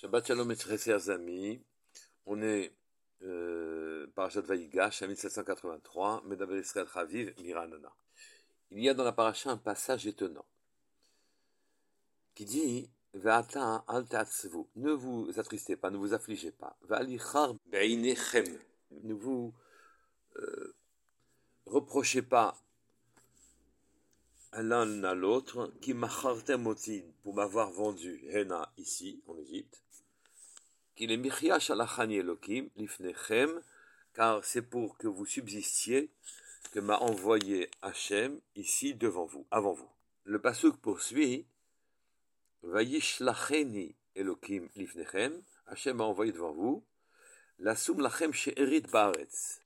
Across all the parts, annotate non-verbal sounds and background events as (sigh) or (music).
Shabbat Shalom très chers amis, on est euh, Parashat Vayigash à 1783, Medaber Israël Chaviv, Miranana. Il y a dans la paracha un passage étonnant qui dit Ve'ata al ne vous attristez pas, ne vous affligez pas. Ne vous euh, reprochez pas l'un à l'autre, qui machartem pour m'avoir vendu Hena ici, en Égypte, est Elokim, lifnechem, car c'est pour que vous subsistiez que m'a envoyé Hachem ici devant vous, avant vous. Le pasuk poursuit, Vayishlacheni Elokim lifnechem, Hachem m'a envoyé devant vous, la sum lachem she'erit baaretz,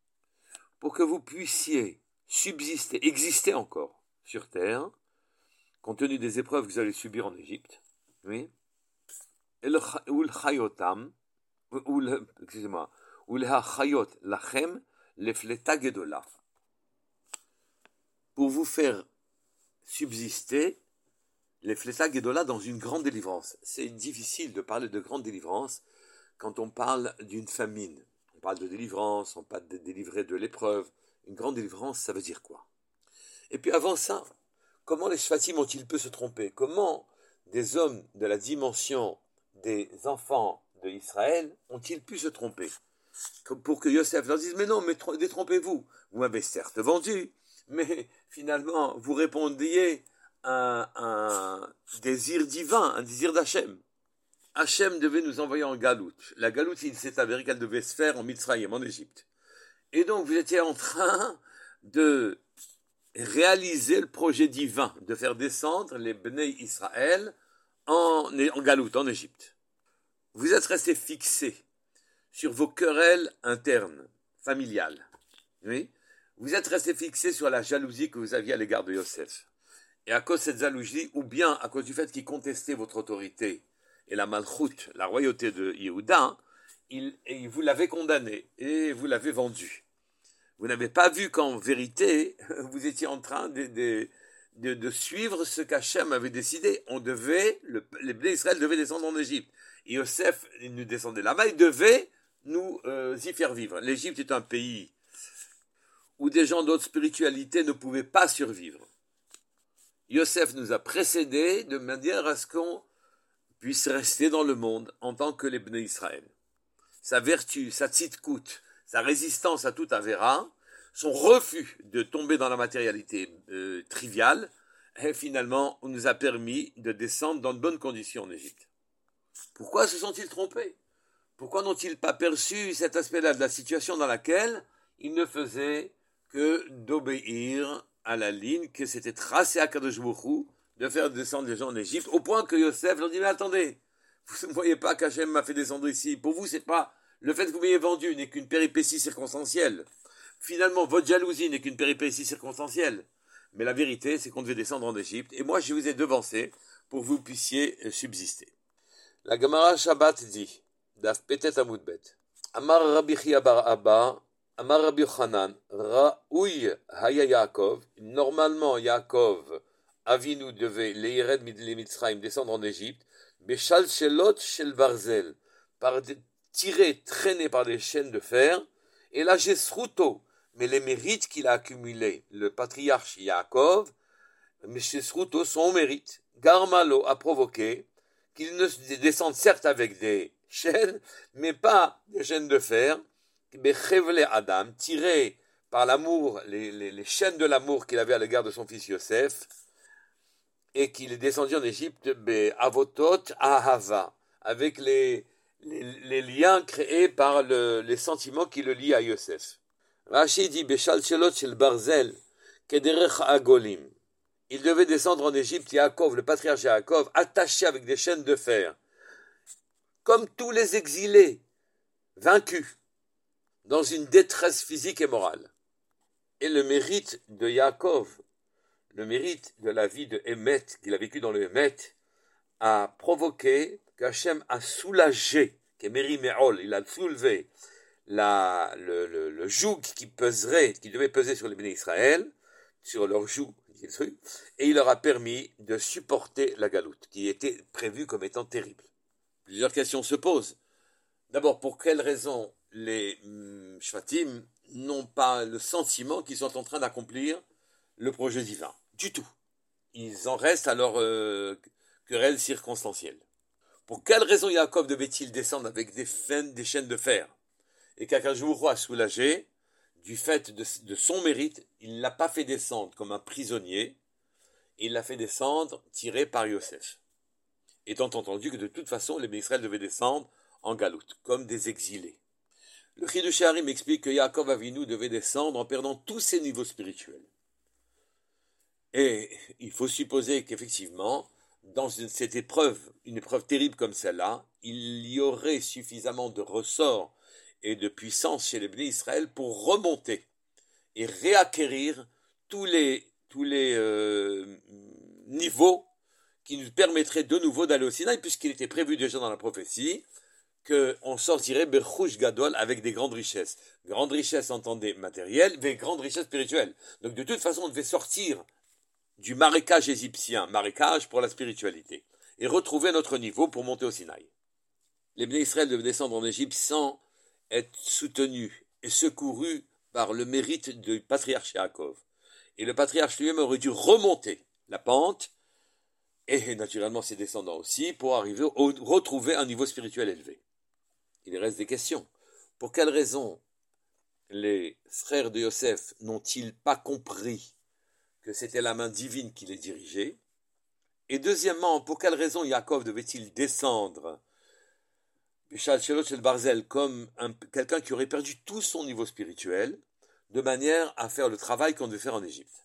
pour que vous puissiez subsister, exister encore sur terre, compte tenu des épreuves que vous allez subir en Égypte, oui, et le. Pour vous faire subsister les fleta gedola dans une grande délivrance. C'est difficile de parler de grande délivrance quand on parle d'une famine. On parle de délivrance, on parle de délivrer de l'épreuve. Une grande délivrance, ça veut dire quoi? Et puis avant ça, comment les Shvatim ont-ils pu se tromper? Comment des hommes de la dimension des enfants de Israël ont-ils pu se tromper? Pour que Yosef leur dise, mais non, mais détrompez-vous. Vous m'avez certes vendu, mais finalement, vous répondiez à un désir divin, un désir d'Hachem. Hachem devait nous envoyer en Galout. La Galout, il s'est avéré qu'elle devait se faire en Mitzrayim, en Égypte. Et donc, vous étiez en train de réaliser le projet divin, de faire descendre les Bnei Israël en, en Galout, en Égypte vous êtes resté fixé sur vos querelles internes, familiales. Vous êtes resté fixé sur la jalousie que vous aviez à l'égard de Yosef. Et à cause de cette jalousie, ou bien à cause du fait qu'il contestait votre autorité et la malchoute, la royauté de Yehuda, il, vous l'avez condamné et vous l'avez vendu. Vous n'avez pas vu qu'en vérité, (laughs) vous étiez en train de, suivre ce qu'Hachem avait décidé. On devait, le, les d'Israël devaient descendre en Égypte. Yosef nous descendait là-bas, il devait nous euh, y faire vivre. L'Égypte est un pays où des gens d'autres spiritualité ne pouvaient pas survivre. Yosef nous a précédés de manière à ce qu'on puisse rester dans le monde en tant que les Israël. Sa vertu, sa tzitkout, sa résistance à tout Avera, son refus de tomber dans la matérialité euh, triviale, et finalement, on nous a permis de descendre dans de bonnes conditions en Égypte. Pourquoi se sont-ils trompés? Pourquoi n'ont-ils pas perçu cet aspect-là de la situation dans laquelle ils ne faisaient que d'obéir à la ligne que s'était tracée à Kadosh de faire descendre les gens en Égypte, au point que Yosef leur dit, mais attendez, vous ne voyez pas qu'Hachem m'a fait descendre ici? Pour vous, c'est pas, le fait que vous m'ayez vendu n'est qu'une péripétie circonstancielle. Finalement, votre jalousie n'est qu'une péripétie circonstancielle. Mais la vérité, c'est qu'on devait descendre en Égypte, et moi, je vous ai devancé pour que vous puissiez subsister. La Gemara Shabbat dit, Daf Petet Amudbet, Amar Rabbi Chia bar Abba, Amar Rabbi Chanan, Ra'ouy Haya Yaakov, normalement Yaakov, Avinu devait Leired Mitzrayim descendre en Égypte, Beshal Shelot Shel par tiré, traîné par des chaînes de fer, et là Jesruto, mais les mérites qu'il a accumulés, le patriarche Yaakov, mais Jesruto, son mérite, Garmalo a provoqué, qu'ils ne descendent certes avec des chaînes, mais pas des chaînes de fer, mais Adam, tiré par l'amour, les, chaînes de l'amour qu'il avait à l'égard de son fils Yosef, et qu'il est descendu en Égypte, avec les, les, liens créés par les sentiments qui le lient à Yosef. Rachid dit, shel barzel, agolim il devait descendre en Égypte, Yaakov, le patriarche Yaakov, attaché avec des chaînes de fer, comme tous les exilés, vaincus, dans une détresse physique et morale. Et le mérite de Yaakov, le mérite de la vie de Hémet, qu'il a vécu dans le Hémet, a provoqué qu'Hachem a soulagé, Meol, il a soulevé le, joug qui peserait, qui devait peser sur les bénis Israël, sur leur joug et il leur a permis de supporter la galoute, qui était prévue comme étant terrible. Plusieurs questions se posent. D'abord, pour quelles raisons les Shvatim n'ont pas le sentiment qu'ils sont en train d'accomplir le projet divin? Du tout. Ils en restent à leur euh, querelle circonstancielle. Pour quelle raison Yaakov devait-il descendre avec des, chaînes de fer? Et qu'Akajouro a soulagé, du fait de, son mérite, il ne l'a pas fait descendre comme un prisonnier, il l'a fait descendre tiré par Yosef. Étant entendu que de toute façon, les Israël devaient descendre en galoute, comme des exilés. Le cri de Shaharim explique que Yaakov Avinu devait descendre en perdant tous ses niveaux spirituels. Et il faut supposer qu'effectivement, dans cette épreuve, une épreuve terrible comme celle-là, il y aurait suffisamment de ressorts et de puissance chez les Bnei Israël pour remonter et réacquérir tous les, tous les euh, niveaux qui nous permettraient de nouveau d'aller au Sinaï, puisqu'il était prévu déjà dans la prophétie qu'on sortirait Berchouch Gadol avec des grandes richesses. Grandes richesses, entendez, matérielles, mais grandes richesses spirituelles. Donc de toute façon, on devait sortir du marécage égyptien, marécage pour la spiritualité, et retrouver notre niveau pour monter au Sinaï. Les Bnei Israël devaient descendre en Égypte sans être soutenus et secourus par le mérite du patriarche Yaakov. Et le patriarche lui-même aurait dû remonter la pente, et naturellement ses descendants aussi, pour arriver à retrouver un niveau spirituel élevé. Il reste des questions. Pour quelle raison les frères de Yosef n'ont-ils pas compris que c'était la main divine qui les dirigeait? Et deuxièmement, pour quelle raison Yaakov devait-il descendre Barzel comme quelqu'un qui aurait perdu tout son niveau spirituel, de manière à faire le travail qu'on devait faire en Égypte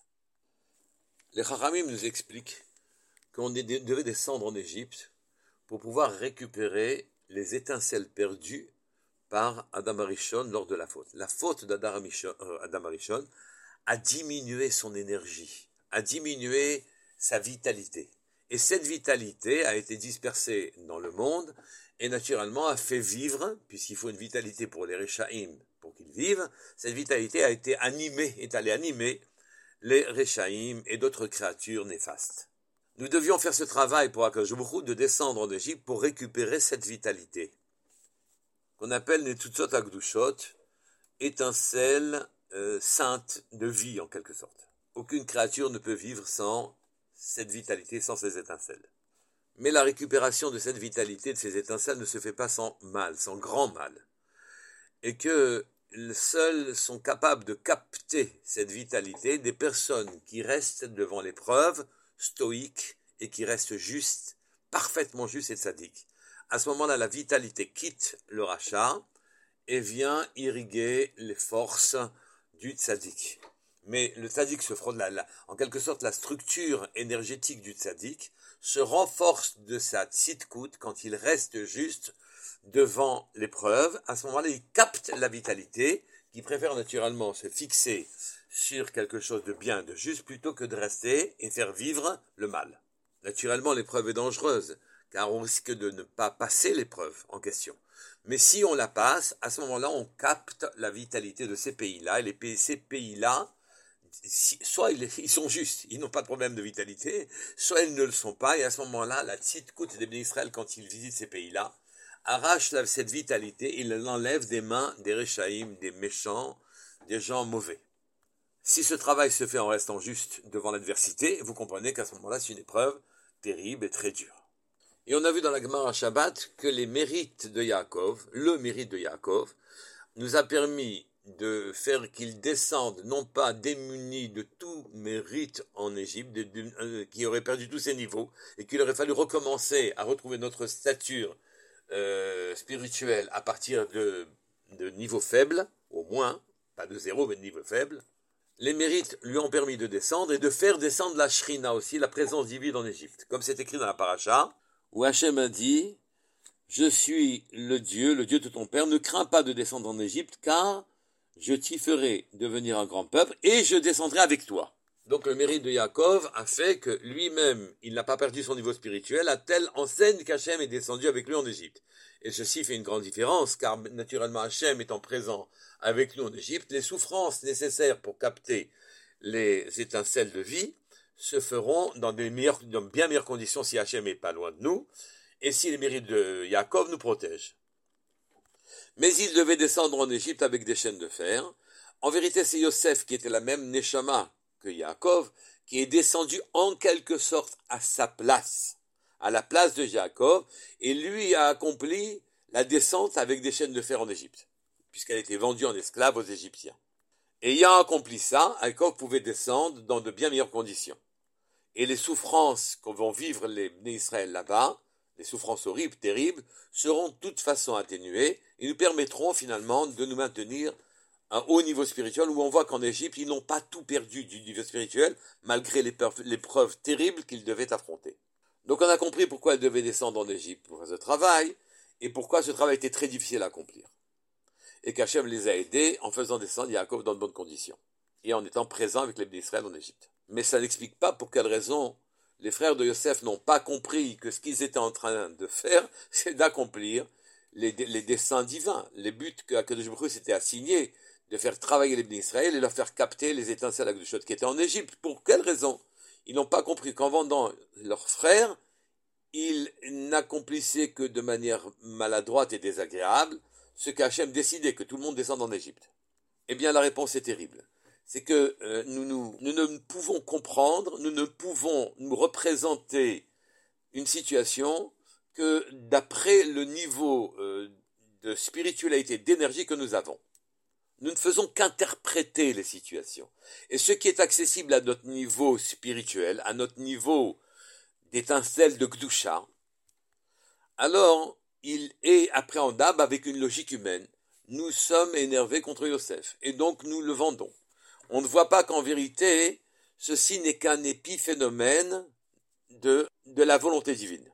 Les Chachamim nous expliquent qu'on devait descendre en Égypte pour pouvoir récupérer les étincelles perdues par Adam Arishon lors de la faute. La faute d'Adam euh, Arishon a diminué son énergie, a diminué sa vitalité. Et cette vitalité a été dispersée dans le monde et naturellement a fait vivre, puisqu'il faut une vitalité pour les Rechaim pour qu'ils vivent, cette vitalité a été animée, est allée animer les Rechaim et d'autres créatures néfastes. Nous devions faire ce travail pour Akajubru de descendre en Égypte pour récupérer cette vitalité, qu'on appelle les Tutsot Agdushot, étincelles euh, saintes de vie en quelque sorte. Aucune créature ne peut vivre sans cette vitalité, sans ces étincelles. Mais la récupération de cette vitalité, de ces étincelles, ne se fait pas sans mal, sans grand mal. Et que seuls sont capables de capter cette vitalité des personnes qui restent devant l'épreuve stoïque et qui reste juste, parfaitement juste et sadique. À ce moment-là, la vitalité quitte le rachat et vient irriguer les forces du tzaddik. Mais le tzaddik se frotte, la, en quelque sorte, la structure énergétique du tzaddik se renforce de sa tzidkout quand il reste juste devant l'épreuve. À ce moment-là, il capte la vitalité, qui préfère naturellement se fixer sur quelque chose de bien, de juste, plutôt que de rester et faire vivre le mal. Naturellement, l'épreuve est dangereuse, car on risque de ne pas passer l'épreuve en question. Mais si on la passe, à ce moment-là, on capte la vitalité de ces pays-là, et les ces pays-là, soit ils, sont justes, ils n'ont pas de problème de vitalité, soit ils ne le sont pas, et à ce moment-là, la coûte des Israël, quand ils visitent ces pays-là, arrache cette vitalité, il l'enlève des mains des Réchaïm, des méchants, des gens mauvais. Si ce travail se fait en restant juste devant l'adversité, vous comprenez qu'à ce moment-là, c'est une épreuve terrible et très dure. Et on a vu dans la Gemara Shabbat que les mérites de Yaakov, le mérite de Yaakov, nous a permis de faire qu'il descende, non pas démuni de tout mérite en Égypte, euh, qui aurait perdu tous ses niveaux, et qu'il aurait fallu recommencer à retrouver notre stature euh, spirituelle à partir de, de niveaux faibles, au moins, pas de zéro, mais de niveau faible, les mérites lui ont permis de descendre et de faire descendre la Shrina aussi, la présence divine en Égypte. Comme c'est écrit dans la paracha, où Hachem a dit, je suis le Dieu, le Dieu de ton Père, ne crains pas de descendre en Égypte, car je t'y ferai devenir un grand peuple, et je descendrai avec toi. Donc le mérite de Yaakov a fait que lui-même, il n'a pas perdu son niveau spirituel, à telle enseigne qu'Hachem est descendu avec lui en Égypte. Et ceci fait une grande différence, car naturellement Hachem étant présent avec nous en Égypte, les souffrances nécessaires pour capter les étincelles de vie se feront dans, des bien meilleures conditions si Hachem est pas loin de nous. et si les mérites de Yaakov nous protègent. Mais il devait descendre en Égypte avec des chaînes de fer. En vérité, c'est Yosef qui était la même Neshama que Yaakov, qui est descendu en quelque sorte à sa place, à la place de Yaakov, et lui a accompli la descente avec des chaînes de fer en Égypte, puisqu'elle était vendue en esclave aux Égyptiens. Ayant accompli ça, Yaakov pouvait descendre dans de bien meilleures conditions. Et les souffrances que vont vivre les Israël là-bas, les souffrances horribles, terribles, seront de toute façon atténuées et nous permettront finalement de nous maintenir à un haut niveau spirituel où on voit qu'en Égypte, ils n'ont pas tout perdu du niveau spirituel malgré l'épreuve terrible qu'ils devaient affronter. Donc on a compris pourquoi ils devaient descendre en Égypte pour faire ce travail et pourquoi ce travail était très difficile à accomplir. Et qu'Hachem les a aidés en faisant descendre Yaakov dans de bonnes conditions et en étant présent avec les d'Israël en Égypte. Mais ça n'explique pas pour quelle raison les frères de Yosef n'ont pas compris que ce qu'ils étaient en train de faire, (laughs) c'est d'accomplir les, les, desseins divins, les buts que Akadosh s'était assignés, de faire travailler les d'Israël et leur faire capter les étincelles choses qui étaient en Égypte. Pour quelle raison? Ils n'ont pas compris qu'en vendant leurs frères, ils n'accomplissaient que de manière maladroite et désagréable ce qu'Hachem décidait, que tout le monde descende en Égypte. Eh bien, la réponse est terrible c'est que euh, nous, ne pouvons comprendre, nous ne pouvons nous représenter une situation que d'après le niveau euh, de spiritualité, d'énergie que nous avons. Nous ne faisons qu'interpréter les situations. Et ce qui est accessible à notre niveau spirituel, à notre niveau d'étincelle de Gdusha, alors il est appréhendable avec une logique humaine. Nous sommes énervés contre Yosef, et donc nous le vendons on ne voit pas qu'en vérité, ceci n'est qu'un épiphénomène de, la volonté divine.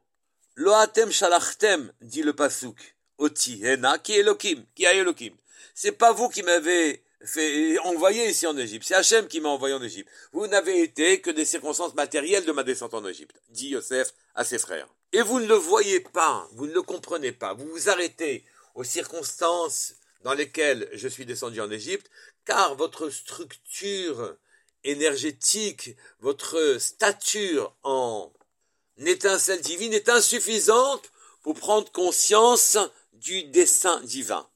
Loatem shalachtem, dit le pasuk, oti hena, qui est Elohim, qui a Elohim. C'est pas vous qui m'avez fait envoyé ici en Égypte, c'est Hachem qui m'a envoyé en Égypte. Vous n'avez été que des circonstances matérielles de ma descente en Égypte, dit Yosef à ses frères. Et vous ne le voyez pas, vous ne le comprenez pas, vous vous arrêtez aux circonstances dans lesquelles je suis descendu en Égypte, car votre structure énergétique, votre stature en étincelle divine est insuffisante pour prendre conscience du dessein divin.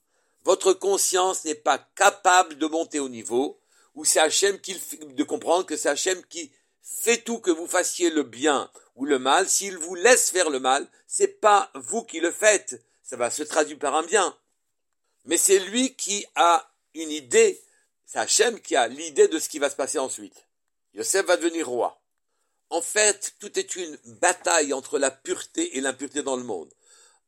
Votre conscience n'est pas capable de monter au niveau où c'est Hachem qui, de comprendre que c'est Hachem qui fait tout que vous fassiez le bien ou le mal. S'il vous laisse faire le mal, c'est pas vous qui le faites. Ça va se traduire par un bien. Mais c'est lui qui a une idée c'est Hachem qui a l'idée de ce qui va se passer ensuite. Yosef va devenir roi. En fait, tout est une bataille entre la pureté et l'impureté dans le monde.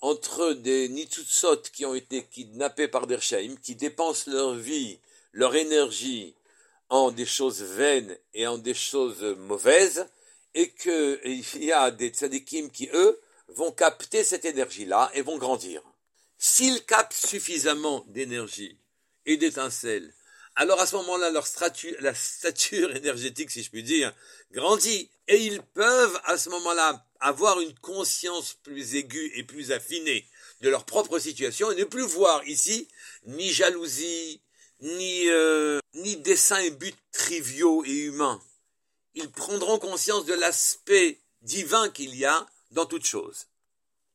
Entre des Nitsutsot qui ont été kidnappés par des qui dépensent leur vie, leur énergie en des choses vaines et en des choses mauvaises, et qu'il y a des tzadikim qui, eux, vont capter cette énergie-là et vont grandir. S'ils captent suffisamment d'énergie et d'étincelles alors à ce moment-là, leur la stature énergétique, si je puis dire, grandit. Et ils peuvent à ce moment-là avoir une conscience plus aiguë et plus affinée de leur propre situation et ne plus voir ici ni jalousie, ni, euh, ni desseins et buts triviaux et humains. Ils prendront conscience de l'aspect divin qu'il y a dans toute chose.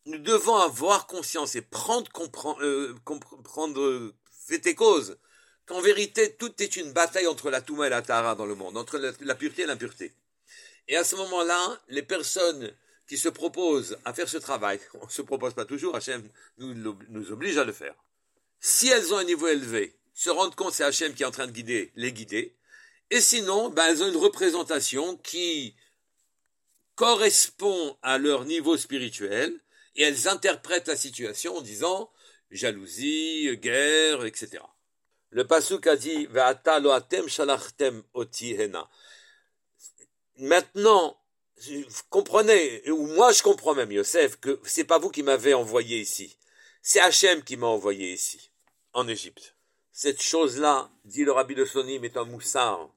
Nous devons avoir conscience et prendre, comprendre, euh, comprendre et cause qu'en vérité, tout est une bataille entre la Touma et la Tara dans le monde, entre la, pureté et l'impureté. Et à ce moment-là, les personnes qui se proposent à faire ce travail, (laughs) on ne se propose pas toujours, Hachem nous, nous oblige à le faire. Si elles ont un niveau élevé, se rendent compte que c'est Hachem qui est en train de guider, les guider, et sinon, ben, elles ont une représentation qui correspond à leur niveau spirituel, et elles interprètent la situation en disant jalousie, guerre, etc. Le pasuk a dit shalachtem oti Maintenant, vous comprenez, ou moi je comprends même, Yosef, que c'est pas vous qui m'avez envoyé ici. C'est Hachem qui m'a envoyé ici, en Égypte. Cette chose-là, dit le rabbi de Sonim, est un moussard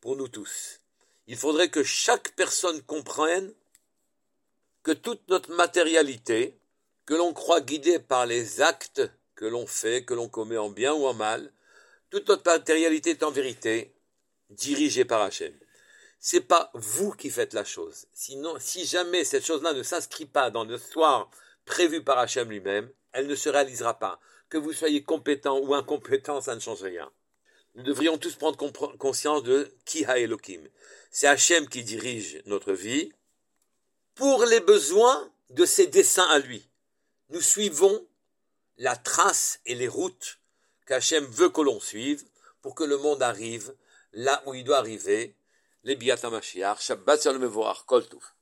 pour nous tous. Il faudrait que chaque personne comprenne que toute notre matérialité, que l'on croit guidée par les actes que l'on fait, que l'on commet en bien ou en mal, toute notre matérialité est en vérité dirigée par Hachem. C'est pas vous qui faites la chose. Sinon, si jamais cette chose-là ne s'inscrit pas dans l'histoire prévue par Hachem lui-même, elle ne se réalisera pas. Que vous soyez compétent ou incompétent, ça ne change rien. Nous devrions tous prendre conscience de qui ha Elohim. C'est Hachem qui dirige notre vie pour les besoins de ses desseins à lui. Nous suivons la trace et les routes qu'Hachem veut que l'on suive pour que le monde arrive là où il doit arriver. Les Mashiach, Shabbat Shalom Kol Touf.